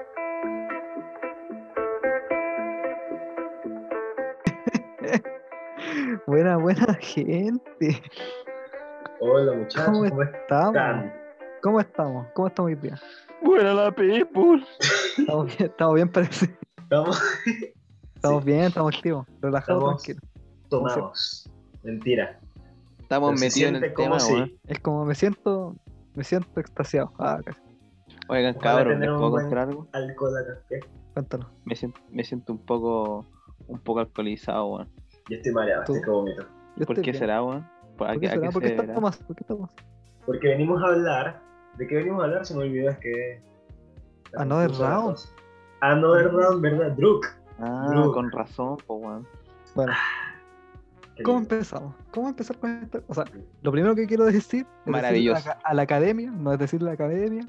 Buena, buena gente. Hola muchachos, ¿Cómo ¿cómo, estamos? están? ¿Cómo estamos? ¿Cómo estamos hoy día? Buena la people. Estamos bien, estamos bien, parece. Estamos Estamos bien, estamos activos, relajados, Estamos- tranquilos. tomados. Mentira. Estamos metidos en el como tema, si. Es como me siento, me siento extasiado. Ah, casi. Oigan, cabrón, ¿les puedo contar algo? alcohol acá. ¿qué? Cuéntalo. Me siento, me siento un poco un poco alcoholizado, weón. Yo estoy mareado, Tú. estoy que vomito. ¿Por qué será, weón? ¿Por, a ¿Por qué- será? ¿Por qué tomando? ¿Por qué estamos? Porque venimos a hablar. ¿De qué venimos a hablar? Se me olvidó, es que. Another round. Another round, ¿verdad? Druk. Ah, Druk. con razón, pues, weón. Bueno, Qué ¿cómo empezamos? ¿Cómo empezar con esto? O sea, lo primero que quiero decir es Maravilloso. a, la- a la academia, no es decirle a la academia,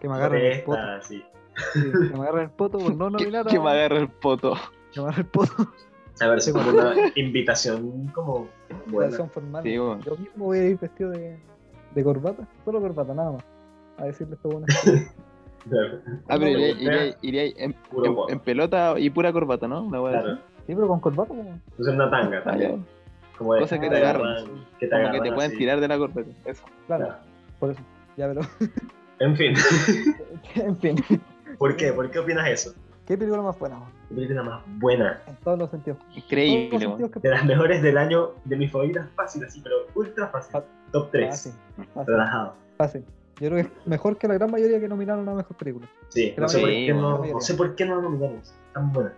que me agarren el poto. Sí. Sí, que me agarren el poto por no Que, nominar a... que me agarre el poto. que me agarren el poto. A ver, es como una invitación como buena. Relación formal. Sí, bueno. Yo mismo voy a ir vestido de, de corbata, solo corbata, nada más. A decirle esto bueno. Claro. Ah, pero iría, iría- iría en, en- en pelota y pura corbata, ¿no? Una Claro. así. Sí, pero con corbata, como. Entonces una tanga Ah, también. Como de, Cosa que te te agarran. agarran. Que te, Como que agarran te pueden tirar de la corbata. Eso. Claro, Claro. por eso. Ya, pero. En fin. en fin. ¿Por qué? ¿Por qué opinas eso? ¿Qué película más buena? La película más buena. En todos los sentidos. Increíble, los weón. sentidos que De las mejores del año, de mis favoritas fácil, así, pero ultra fácil. Top 3. Fácil, fácil, Relajado. fácil. Yo creo que es mejor que la gran mayoría que nominaron a mejor película. Sí, no la sé, qué no sé por qué no la nominamos. Tan buena.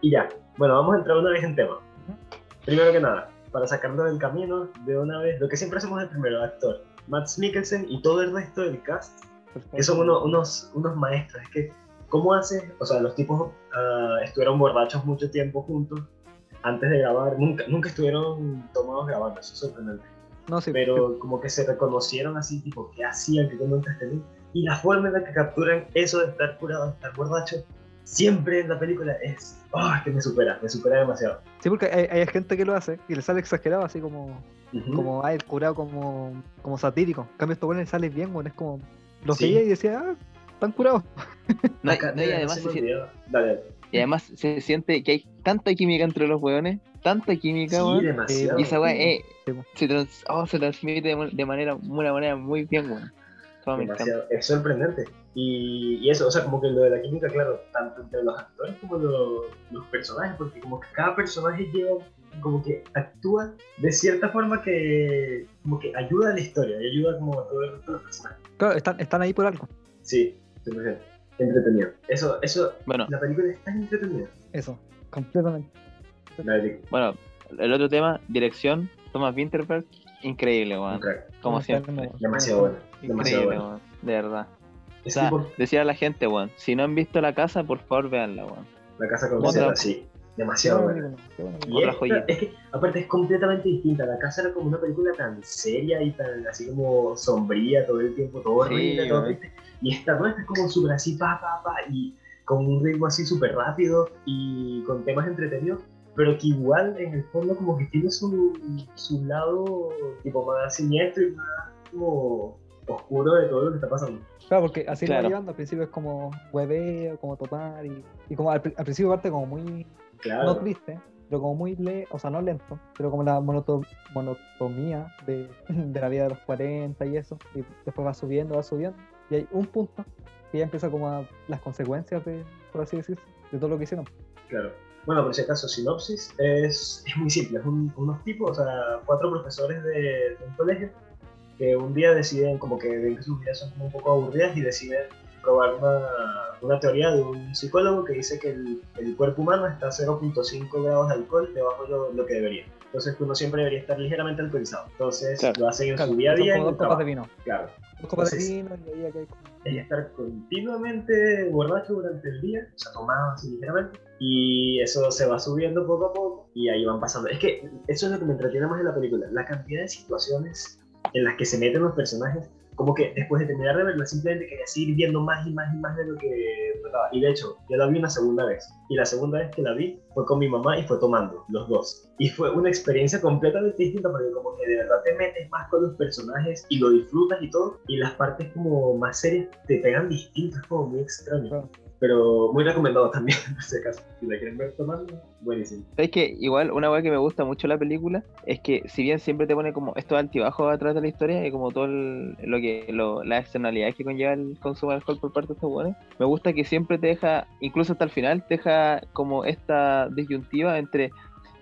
Y ya. Bueno, vamos a entrar una vez en tema. Primero que nada, para sacarlo del camino de una vez, lo que siempre hacemos el primero, actor. Matt Mikkelsen y todo el resto del cast, Perfecto. que son uno- unos, unos maestros. Es que, ¿cómo hace? O sea, los tipos ah, estuvieron borrachos mucho tiempo juntos antes de grabar. Nunca, nunca estuvieron tomados grabando, eso es sorprendente. No, sí, pero como que se reconocieron así, tipo, ¿qué hacían? ¿Qué cómo entretenían? Y la forma en la que capturan eso de estar curado, de estar borracho, siempre en la película es, ¡ah! que me supera, me supera demasiado. Sí, porque hay, hay gente que lo hace y le sale exagerado, así como, Ujú. como ah, el curado como, como satírico. En cambio, esto bueno le sale bien, bueno, es como. Lo Sí. veía y decía, ah, están curados. No, Acá- no, y además se siente- olvidó. Dale, dale. Y además se siente que hay tanta química entre los weones, tanta química, Sí, weón. demasiado. y esa weá eh, se, trans- oh, se transmite de, de manera, una manera muy bien, weón. Es sorprendente. Y, y eso, o sea, como que lo de la química, claro, tanto entre los actores como lo- los personajes, porque como que cada personaje lleva, como que actúa de cierta forma que, como que ayuda a la historia y ayuda como a todo el resto de los personajes. Claro, están, están ahí por algo. Sí, 100%. Entretenido. Eso, eso, Bueno, la película es tan entretenida. Eso, completamente. Bueno, el otro tema, dirección, Thomas Winterberg, increíble, weón. crack. Como Está siempre. Demasiado bueno. Demasiado Increíble, bueno. weón. De verdad. O Es sea, tipo decir a la gente, weón, si no han visto la casa, por favor, véanla, weón. la casa con otra- sí. Demasiado buena. Otra esta, joyita. es que, aparte, es completamente distinta. La casa era como una película tan seria y tan así como sombría todo el tiempo, todo Sí, horrible, todo güey. triste. Y esta no, esta es como súper así, pa, pa, pa, y con un ritmo así súper rápido y con temas entretenidos, pero que igual en el fondo como que tiene su, su lado tipo más siniestro y más como oscuro de todo lo que está pasando. Claro, porque así lo Claro. va llevando. Al principio es como hueveo, como tomar y, y como al principio parte como muy, Claro. no triste, pero como muy le, o sea, no lento, pero como la monoto, monotomía de, de la vida de los 40 y eso, y después va subiendo, va subiendo, y hay un punto que ya empieza como a, las consecuencias de, por así decirse, de todo lo que hicieron. Claro. Bueno, por si acaso, sinopsis es, es muy simple. Es un- unos tipos, o sea, cuatro profesores de, de un colegio que un día deciden, como que ven que sus vidas son como un poco aburridas y deciden probar una, una teoría de un psicólogo que dice que el, el cuerpo humano está a 0.5 grados de alcohol debajo de lo, lo que debería. Entonces uno siempre debería estar ligeramente alcoholizado. Entonces Claro. lo hacen en Claro, su día a día. dos copas de vino. Claro. Dos copas de vino y ahí hay es estar continuamente borracho durante el día, o sea, tomado así ligeramente, y eso se va subiendo poco a poco, y ahí van pasando. Es que eso es lo que me entretiene más en la película, la cantidad de situaciones en las que se meten los personajes como que después de terminar de verla, simplemente quería seguir viendo más y más y más de lo que trataba. Y de hecho, yo la vi una segunda vez. Y la segunda vez que la vi fue con mi mamá y fue tomando, los dos. Y fue una experiencia completamente distinta porque como que de verdad te metes más con los personajes y lo disfrutas y todo. Y las partes como más serias te pegan distintas, como muy extraño. Claro. Pero muy recomendado también, por si acaso. Si la quieren ver tomando, buenísimo. ¿Sabes que Igual, una weá que me gusta mucho la película es que, si bien siempre te pone como estos altibajos atrás de la historia y como todo el- lo que lo, las externalidades que conlleva el consumo de alcohol por parte de estos weones, me gusta que siempre te deja, incluso hasta el final, te deja como esta disyuntiva entre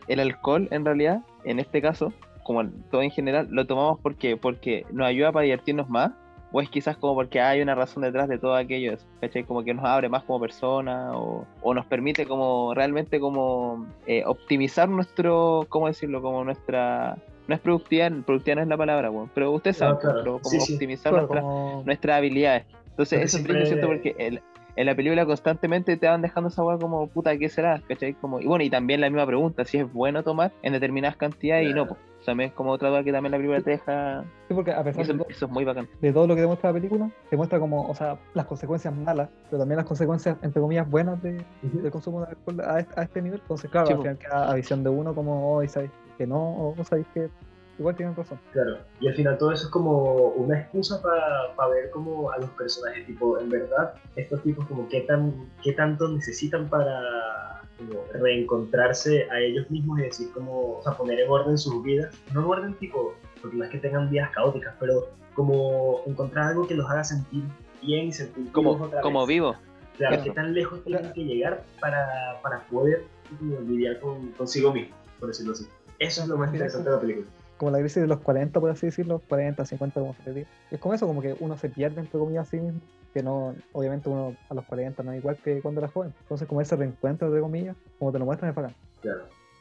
el alcohol, en realidad, en este caso, como todo en general, lo tomamos porque, porque nos ayuda para divertirnos más. O es quizás como porque hay una razón detrás de todo aquello, ¿cachai? Como que nos abre más como persona o, o nos permite como realmente como eh, optimizar nuestro, ¿cómo decirlo? Como nuestra... No es productividad, productividad no es la palabra, weón, pero usted sabe, No, claro. pero como Sí, sí. optimizar Claro, nuestra- como- nuestras habilidades. Entonces, Porque eso es siempre- triste, ¿cierto? Porque el- en la película constantemente te van dejando esa weá como, puta, ¿qué será? ¿Cachai? Como, y bueno, y también la misma pregunta, si es bueno tomar en determinadas cantidades y no, pues. También es como otra duda que también la película te deja. Sí, porque a pesar Eso, de todo, eso es muy bacán. de todo lo que demuestra la película, te muestra como, o sea, las consecuencias malas, pero también las consecuencias, entre comillas, buenas de, Ujú. del consumo de alcohol a este, a este nivel. Entonces, claro, Sí, al final queda a visión de uno como hoy sabéis que no, o vos sabéis que igual tienen razón. Claro, y al final todo eso es como una excusa para ver como a los personajes, tipo, en verdad, estos tipos como qué, tan, qué tanto necesitan para como, reencontrarse a ellos mismos y decir como, o sea, poner en orden sus vidas, no en orden tipo, porque no es que tengan vidas caóticas, pero como encontrar algo que los haga sentir bien y sentir vivos Como, otra como vez. vivo. Claro, Claro. qué tan lejos tienen que llegar para, para poder como, lidiar con, consigo mismo, por decirlo así. Eso es lo más Sí, interesante de la película. Como la crisis de los 40, por así decirlo, 40, 50, como se le diga. Es como eso, como que uno se pierde, entre comillas, a sí mismo. Que no, obviamente uno a los 40 no es igual que cuando era joven. Entonces, como ese reencuentro, entre comillas, como te lo muestran, es bacán. Claro,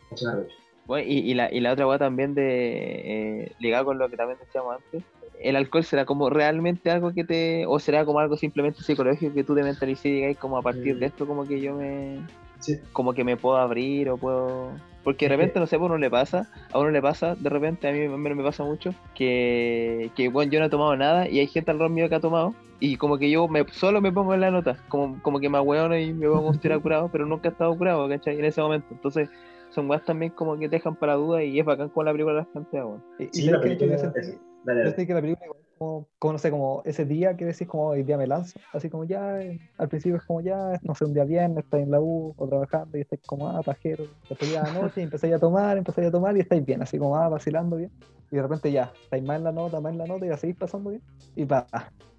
muchas gracias. Bueno, y, y la, y la otra weá también de eh, ligado con lo que también decíamos antes, el alcohol será como realmente algo que te, o será como algo simplemente psicológico que tú te mentalices y digas como a partir Mm. de esto como que yo me, Sí. como que me puedo abrir o puedo, porque de repente no sé, a uno le pasa, a uno le pasa, de repente a mí al menos me pasa mucho, que, que bueno, yo no he tomado nada y hay gente alrededor mío que ha tomado y como que yo me, solo me pongo en la nota, como, como que me ahueono y me pongo a curado, pero nunca he estado curado, ¿cachai? En ese momento, entonces son weas también como que te dejan para duda y es bacán con la película las plantea, weón. Y, y Sí, la de película es- Dale, Yo sé que la película igual como, como, no sé, como ese día que decís como hoy día me lanzo, así como ya, eh, al principio es como ya, no sé, un día viernes, estáis en la U o trabajando y estáis como, ah, pajero, después ya anoche y empezáis a tomar, empezáis a tomar y estáis bien, así como, ah, vacilando bien, y de repente ya, estáis más en la nota, más en la nota y la seguís pasando bien, y pa,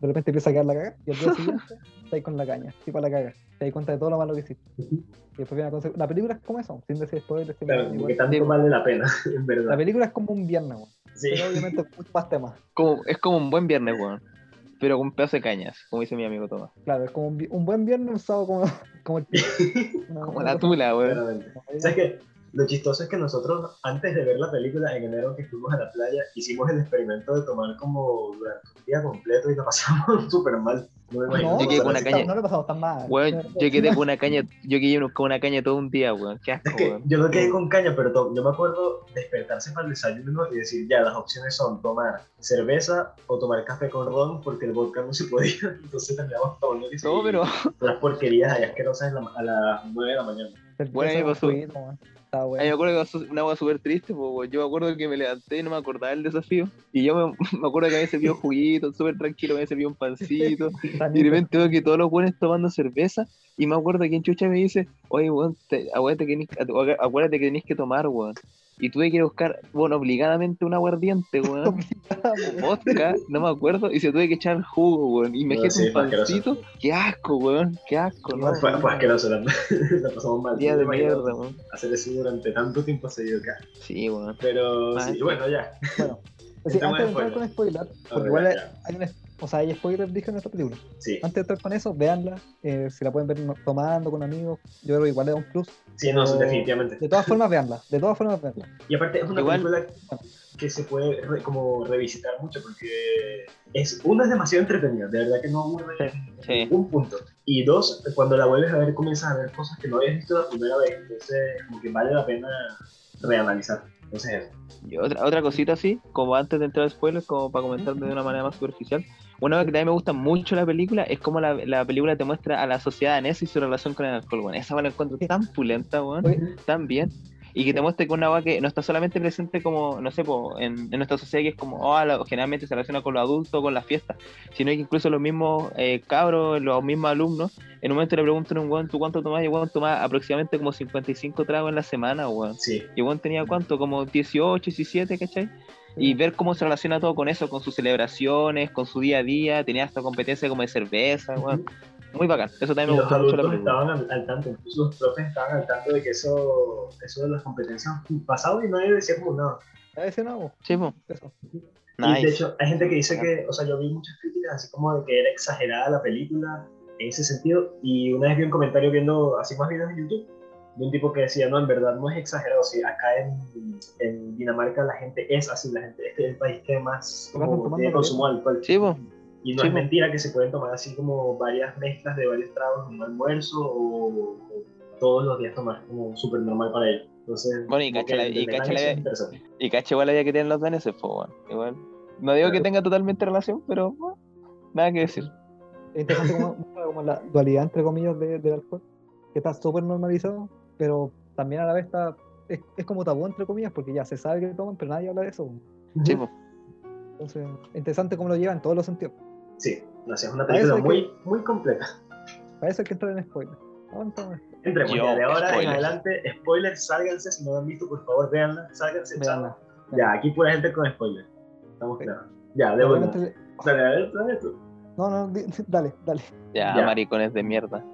de repente empieza a quedar la caga, y al día siguiente estáis con la caña, tipo la caga, te das cuenta de todo lo malo que hiciste, y después viene la conse- la película es como eso, sin decir spoilers, Claro, que tanto vale la pena, en la película es como un viernes, Sí. pero obviamente muchos más temas. Como, es como un buen viernes, weón, pero con un pedazo de cañas, como dice mi amigo Tomás. Claro, es como un, un buen viernes usado como, como el Como la tula, weón. ¿Sabes qué? Lo chistoso es que nosotros, antes de ver la película, en enero que fuimos a la playa, hicimos el experimento de tomar como durante un día completo y lo pasamos súper mal. No me imagino No, Yo quedé pasar con una así. caña- no le pasamos tan mal. Weón, yo quedé con una caña, yo quedé con una caña todo un día, weón. Qué asco, Es que weón. yo no quedé con caña, pero yo me acuerdo despertarse para el desayuno y decir, ya, las opciones son tomar cerveza o tomar café con ron, porque el vodka no se podía, entonces terminamos tomando que sí, No, pero las porquerías ahí asquerosas la- a las 9 de la mañana. Bueno, a mí me pasó. Está a mí me acuerdo que una agua súper triste, weón. Yo me acuerdo que me levanté y no me acordaba del desafío. Y yo me, me acuerdo que a veces vio juguito, súper tranquilo, a veces vio un pancito. Y de repente veo que todos los buenos tomando cerveza. Y me acuerdo que en Chucha me dice, oye, weón, acuérdate que tenés que tomar, weón. Y tuve que ir a buscar, bueno, obligadamente un aguardiente, weón. vodka, no me acuerdo, y se tuve que echar jugo, weón. Y me No, sí, un pancito. Qué asco, weón, qué asco, ¿no? Fue, fue asqueroso, la, la pasamos mal. Día de mierda, weón. Hacer eso durante tanto tiempo seguido acá. Sí, weón. Pero Mal. sí, bueno, ya. Bueno, sí, Entremos antes de en entrar con spoiler, A porque igual ya. hay un, o sea, hay spoilers dije en esta película. Sí, Antes de entrar con eso, véanla, eh, si la pueden ver tomando con amigos, yo creo que igual le da un plus. sí, no, definitivamente. De todas formas, véanla, de todas formas, véanla. Y aparte es una Igual- película que se puede re- como revisitar mucho porque es uno es demasiado entretenida, de verdad que no aburre en Sí. ningún punto. Y dos, cuando la vuelves a ver comienzas a ver cosas que no habías visto la primera vez, entonces como que vale la pena reanalizar. Entonces, Y otra, otra cosita así, como antes de entrar a spoilers, como para comentarme de una manera más superficial. Una cosa que también me gusta mucho la película es como la, la película te muestra a la sociedad danesa y su relación con el alcohol, weón. Esa weón la encuentro tan pulenta, weón, Oye, tan bien. Y que te muestre que una weá que no está solamente presente como, no sé, po, en, en nuestra sociedad que es como, oh, lo- generalmente se relaciona con los adultos, con las fiestas, sino que incluso los mismos eh, cabros, los mismos alumnos, en un momento le preguntan a un weón, ¿tú cuánto tomás? Y el weón tomaba aproximadamente como 55 tragos en la semana, weón. sí. Y Juan tenía cuánto, como 18, 17, ¿cachai? Y ver cómo se relaciona todo con eso, con sus celebraciones, con su día a día, tenía hasta competencia como de cerveza, weón. Muy bacán, eso también Y me gustó mucho la estaban al, al tanto, incluso los profes estaban al tanto de que eso, eso de las competencias pasaba y nadie decía como nada. a ese no, Sí, eso. Y de Nice. hecho, hay gente que dice que, o sea, yo vi muchas críticas así como de que era exagerada la película en ese sentido. Y una vez vi un comentario viendo así más videos en YouTube de un tipo que decía, no, en verdad no es exagerado. Si acá en, en Dinamarca la gente es así, la gente, este es el país que más como, tiene consumo de alcohol. Sí. Y no Sí, es mentira que se pueden tomar así como varias mezclas de varios tragos en un almuerzo o, o todos los días tomar como súper normal para ellos. Entonces, Bueno, y cacha que la- y cacha. Y igual la vida que tienen los daneses, pues, weón. Igual. No digo que Claro. tenga totalmente relación, pero bueno, nada que decir. Es interesante como, como la dualidad, entre comillas, de- del alcohol, que está súper normalizado, pero también a la vez está, es, es como tabú, entre comillas, porque ya se sabe que toman, pero nadie habla de eso. Sí. Entonces, interesante cómo lo lleva en todos los sentidos. Sí, no sé, es una película muy, muy completa. Para eso hay que entrar en spoiler. Vamos a entrar en spoiler. Entremos, Yo, ya de ahora en spoilers. adelante, spoilers, sálganse, si no lo han visto, por favor, véanla, sálganse, chao. Veanla. Ya, aquí pura gente con spoilers. Estamos Sí. claros. Ya, de vuelta. Obviamente- Dale, dale, dale tú. No, no, dale, dale. Ya, Ya. maricones de mierda.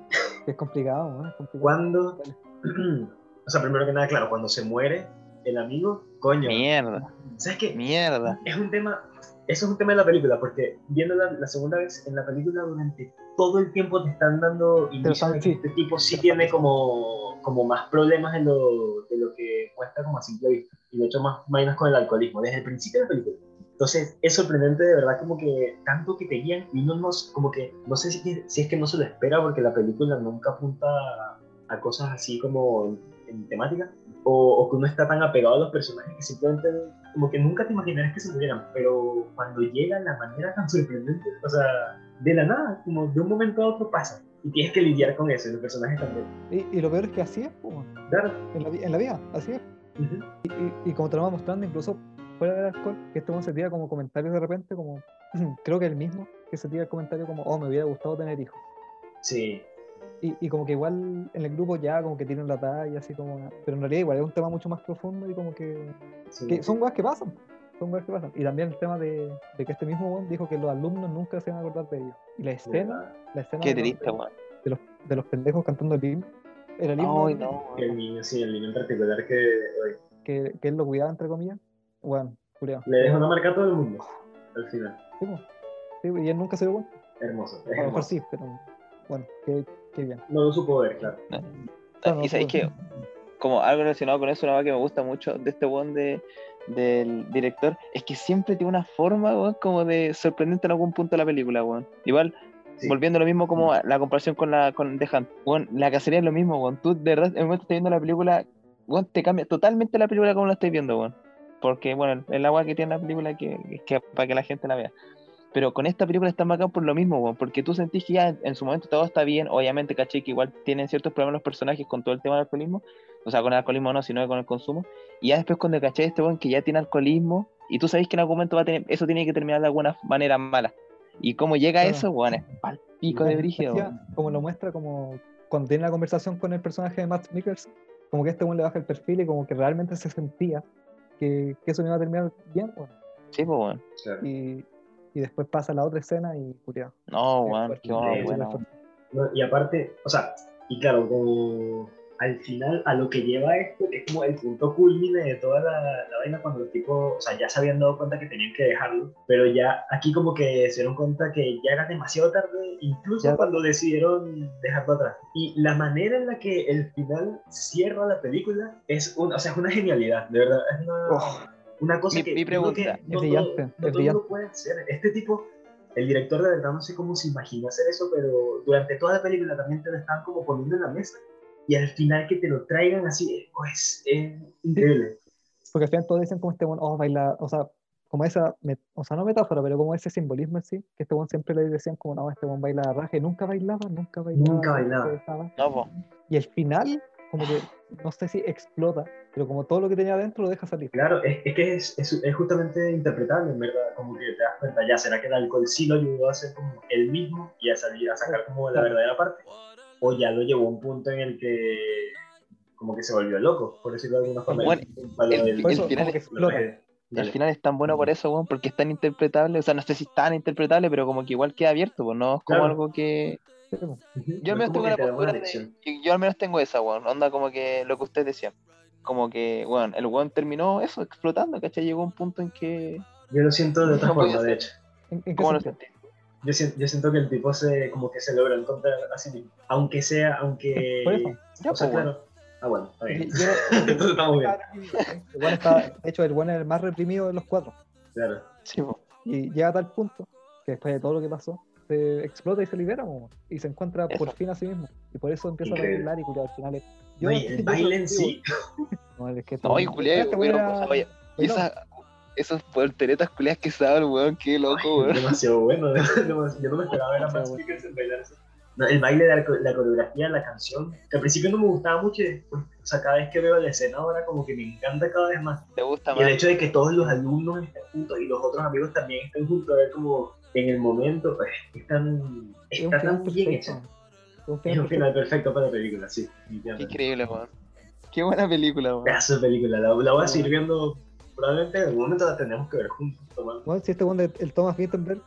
Es complicado, ¿no? Es complicado. Cuando, Dale. o sea, primero que nada, claro, cuando se muere el amigo, coño, Mierda, ¿sabes qué? mierda. Es un tema, eso es un tema de la película, porque viendo la, la segunda vez en la película, durante todo el tiempo te están dando indicios de que este tipo sí tiene como, como más problemas de lo, de lo que muestra como a simple vista. Y de hecho más vainas con el alcoholismo, desde el principio de la película. Entonces es sorprendente de verdad como que tanto que te guían y uno no, como que, no sé si, si es que no se lo espera porque la película nunca apunta a, a cosas así como en, temática o, o que uno está tan apegado a los personajes que simplemente como que nunca te imaginarías que se murieran, pero cuando llega la manera tan sorprendente, o sea, de la nada, como de un momento a otro pasa y tienes que lidiar con eso y los personajes también. Y, y lo peor es que así es, pues, Claro. en, la, en la vida, así es. Ujú. Y, y como te lo va mostrando, incluso fuera del alcohol, que este se tira como comentarios de repente, como creo que el mismo que se tira el comentario como, oh, me hubiera gustado tener hijos. Sí, Y, y como que igual en el grupo ya como que tienen la talla, así como, pero en realidad igual es un tema mucho más profundo y como que, sí. que son cosas que pasan, son cosas que pasan. Y también el tema de, de que este mismo weón dijo que los alumnos nunca se van a acordar de ellos. Y la escena, verdad. la escena Qué de, los- triste, de los, de los pendejos cantando el himno, era el himno Ay, de- no. El niño, sí, el niño en particular que que, que él lo cuidaba, entre comillas. Bueno, le deja una marca a todo el mundo al final. Sí, y él nunca se dio cuenta. Hermoso, es A lo mejor hermoso. sí, pero bueno, qué, qué bien. No lo supo ver, claro. Claro, y sabéis que, como algo relacionado con eso, una cosa que me gusta mucho de este one de, del director, es que siempre tiene una forma, weón, como de sorprendente en algún punto de la película, weón. Igual, Sí. volviendo a lo mismo como a la comparación con la con The Hunt, weón, la cacería es lo mismo, weón. Tú, de verdad, en el momento que estás viendo la película, weón, te cambia totalmente la película como la estás viendo, weón. Porque, bueno, el agua que tiene la película que, que para que la gente la vea. Pero con esta película está bacán por lo mismo, weón, porque tú sentís que ya en, en su momento todo está bien, obviamente, caché que igual tienen ciertos problemas los personajes con todo el tema del alcoholismo, o sea, con el alcoholismo no, sino con el consumo, y ya después cuando caché este weón que ya tiene alcoholismo, y tú sabes que en algún momento va a tener, eso tiene que terminar de alguna manera mala, y cómo llega a Claro. eso, weón, es pal pico de brígido. Como lo muestra, como cuando tiene la conversación con el personaje de Matt Mikkelsen, como que este weón le baja el perfil y como que realmente se sentía que, que eso no iba a terminar bien, weón. Sí, pues, weón. Claro. Y, y después pasa la otra escena y culiao. No, Es weón, qué bueno. No, y aparte, o sea, y claro, como al final a lo que lleva esto, que es como el punto culmine de toda la, la vaina cuando los tipos, o sea, ya se habían dado cuenta que tenían que dejarlo, pero ya aquí como que se dieron cuenta que ya era demasiado tarde, incluso Ya. cuando decidieron dejarlo atrás. Y la manera en la que el final cierra la película es, un, o sea, es una genialidad, de verdad, es una, Oh. Una cosa Mi- que mi pregunta, no es brillante, todo- es no todo brillante. mundo puede hacer. Este tipo el director de verdad no sé cómo se imaginó hacer eso, pero durante toda la película también te lo estaban como poniendo en la mesa y al final que te lo traigan así, pues es increíble. Porque al final todos dicen como este bueno, oh, baila, o sea, como esa, o sea, no metáfora, pero como ese simbolismo en sí, que este one siempre le decían como, no, este one baila raja, y nunca bailaba, nunca bailaba. Nunca bailaba. estaba. No, po. Y el final, como que, no sé si explota, pero como todo lo que tenía adentro lo deja salir. Claro, es, es que es, es, es justamente interpretable, en verdad, como que te das cuenta, ya, ¿será que el alcohol sí lo ayudó a ser como él mismo y a salir a sacar como la verdadera parte? ¿O ya lo llevó a un punto en el que como que se volvió loco, por decirlo de alguna forma? Bueno, el- el eso, final que explota. El final es tan bueno por eso, weón, porque es tan interpretable. O sea, no sé si es tan interpretable, pero como que igual queda abierto, pues no es como Claro. algo que. Yo al no menos tengo la postura de. Yo, yo al menos tengo esa, weón. Onda como que lo que ustedes decían. Como que, weón, el weón terminó eso, explotando, ¿cachai? Llegó a un punto en que. Yo lo siento de otra No forma, de hecho. ¿En, en qué ¿Cómo lo? Yo siento, yo siento que el tipo se, como que se logra encontrar a sí mismo. Aunque sea, aunque... Por eso. Ya, o sea, pues, claro. Ah, bueno, está bien. Y- y era- Entonces estamos bien. El bueno está, de hecho, el bueno es el más reprimido de los cuatro. Claro. Sí, po. Y llega a tal punto que después de todo lo que pasó, se explota y se libera, po, y se encuentra por fin a sí mismo. Y por eso empieza Increíble. a bailar y culiao, al final es. No, y sí, el baile en sí, No, es que oye, esa, esas volteretas culiadas que sabe el weón, qué loco, Ay, weón. demasiado bueno. demasiado- Yo no me esperaba ver a Max. Mikkelsen bailar eso. No, el baile, de la, co- la coreografía, la canción, que al principio no me gustaba mucho después, o sea, cada vez que veo la escena ahora como que me encanta cada vez más. ¿Te gusta Y el más? hecho de que todos los alumnos estén juntos y los otros amigos también estén juntos, a ver como en el momento, pues, es tan, Es un está tan bien perfecto. Es un Es final un final perfecto para la película, sí. Increíble, weón. Qué buena película, weón. De película, la, la voy a seguir viendo, probablemente en algún momento la tenemos que ver juntos. tomando. Bueno, si este de el Thomas Wittenberg,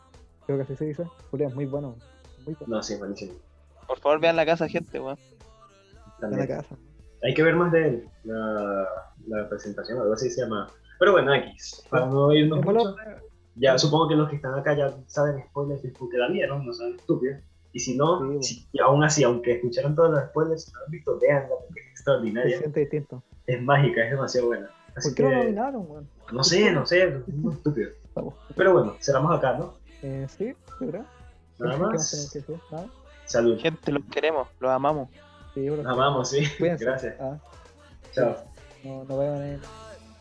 creo que así se dice, Julián, es muy bueno. Muy bueno. No, sí, buenísimo. Por favor, vean la casa, gente, weón. La casa. Hay que ver más de él, la, la presentación, algo así se llama. Pero bueno, X, para no irnos mucho, ya supongo que los que están acá ya saben spoilers porque la vieron, no saben estúpidos. Y si no, Sí, bueno. si- y aún así, aunque escucharon todos los spoilers, si no lo han visto, veanla porque es se extraordinaria, siente distinto. es mágica, es demasiado buena. Así ¿Por qué no nominaron, weón? no sé, no sé, es estúpido. Vamos. Pero bueno, cerramos acá, ¿no? Eh, sí, creo. Nada ¿Qué más que? Nada. Salud. Gente, los queremos, los amamos. Sí, que- amamos, sí. Cuídense. Gracias. Ah, Chao. no, no vayan.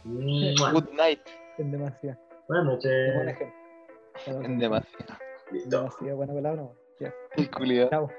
Good night. en demasiado. Buenas Es buen noches. En demasiado. Listo. demasiado buena palabra, weón. Ya. Qué culiado. Chao.